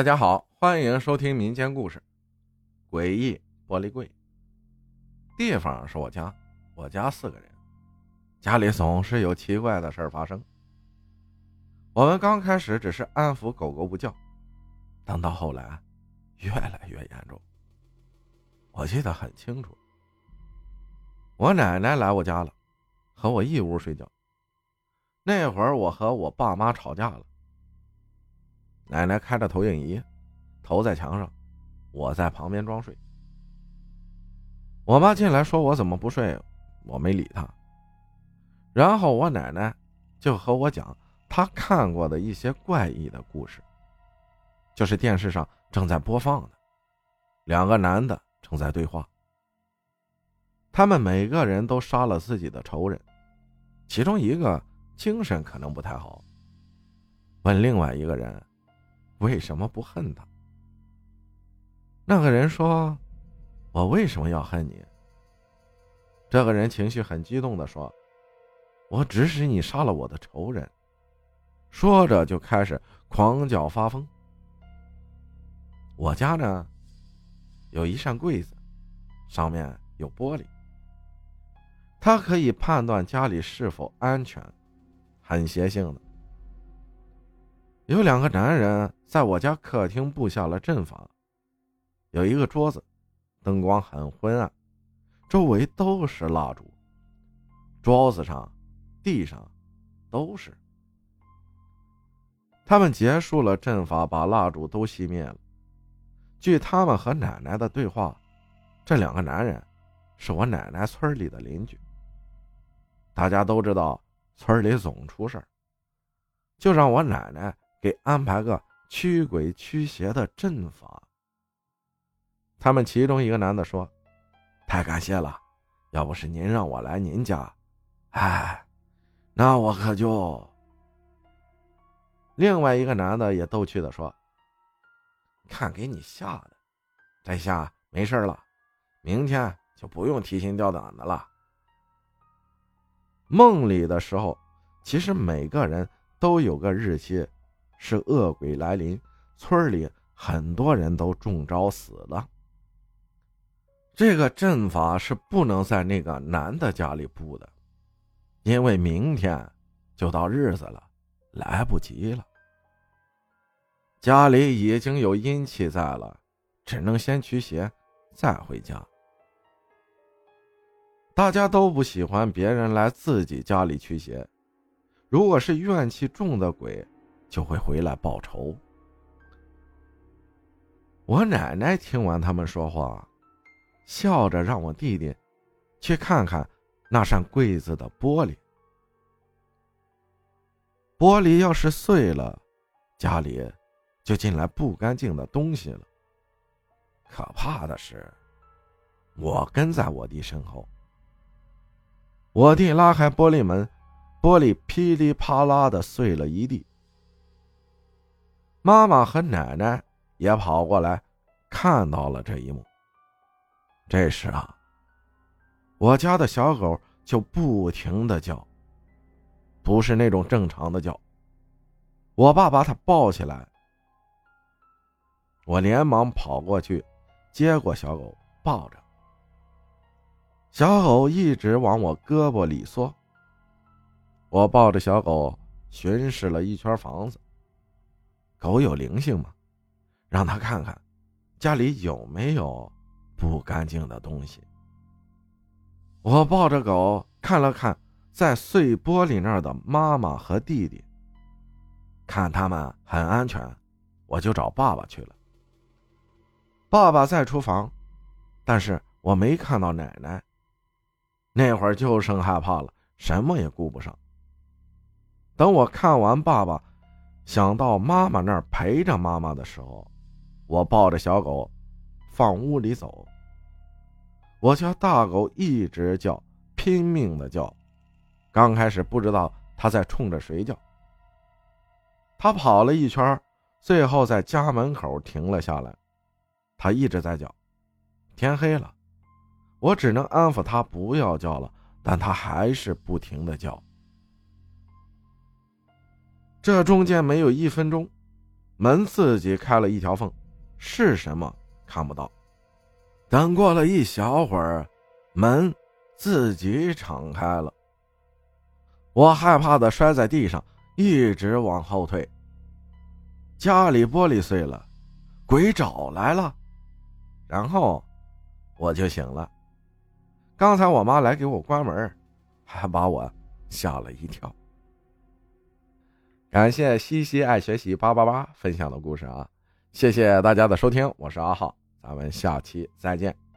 大家好，欢迎收听民间故事《诡异玻璃柜》。地方是我家，我家四个人，家里总是有奇怪的事儿发生。我们刚开始只是安抚狗狗不叫，等到后来，越来越严重。我记得很清楚，我奶奶来我家了，和我一屋睡觉。那会儿我和我爸妈吵架了。奶奶开着投影仪，投在墙上，我在旁边装睡。我妈进来说：“我怎么不睡？”我没理她。然后我奶奶就和我讲她看过的一些怪异的故事，就是电视上正在播放的，两个男的正在对话。他们每个人都杀了自己的仇人，其中一个精神可能不太好，问另外一个人。为什么不恨他？那个人说：“我为什么要恨你？”这个人情绪很激动的说：“我指使你杀了我的仇人。”说着就开始狂叫发疯。我家呢，有一扇柜子，上面有玻璃，它可以判断家里是否安全，很邪性的。有两个男人在我家客厅布下了阵法，有一个桌子，灯光很昏暗，周围都是蜡烛，桌子上、地上都是。他们结束了阵法，把蜡烛都熄灭了。据他们和奶奶的对话，这两个男人是我奶奶村里的邻居。大家都知道村里总出事就让我奶奶。给安排个驱鬼驱邪的阵法。他们其中一个男的说：“太感谢了，要不是您让我来您家，哎，那我可就……”另外一个男的也逗趣的说：“看给你吓的，在下没事了，明天就不用提心吊胆的了。”梦里的时候，其实每个人都有个日期。是恶鬼来临，村里很多人都中招死了。这个阵法是不能在那个男的家里布的，因为明天就到日子了，来不及了。家里已经有阴气在了，只能先驱邪，再回家。大家都不喜欢别人来自己家里驱邪，如果是怨气重的鬼。就会回来报仇。我奶奶听完他们说话，笑着让我弟弟去看看那扇柜子的玻璃。玻璃要是碎了，家里就进来不干净的东西了。可怕的是，我跟在我弟身后，我弟拉开玻璃门，玻璃噼里啪啦的碎了一地。妈妈和奶奶也跑过来，看到了这一幕。这时啊，我家的小狗就不停的叫，不是那种正常的叫。我爸把它抱起来，我连忙跑过去，接过小狗抱着。小狗一直往我胳膊里缩。我抱着小狗巡视了一圈房子。狗有灵性吗？让他看看家里有没有不干净的东西。我抱着狗看了看在碎玻璃那儿的妈妈和弟弟，看他们很安全，我就找爸爸去了。爸爸在厨房，但是我没看到奶奶。那会儿就剩害怕了，什么也顾不上。等我看完爸爸。想到妈妈那儿陪着妈妈的时候，我抱着小狗，放屋里走。我家大狗一直叫，拼命的叫。刚开始不知道它在冲着谁叫。它跑了一圈，最后在家门口停了下来。它一直在叫。天黑了，我只能安抚它不要叫了，但它还是不停的叫。这中间没有一分钟，门自己开了一条缝，是什么看不到。等过了一小会儿，门自己敞开了。我害怕的摔在地上，一直往后退。家里玻璃碎了，鬼找来了，然后我就醒了。刚才我妈来给我关门，还把我吓了一跳。感谢西西爱学习八八八分享的故事啊！谢谢大家的收听，我是阿浩，咱们下期再见。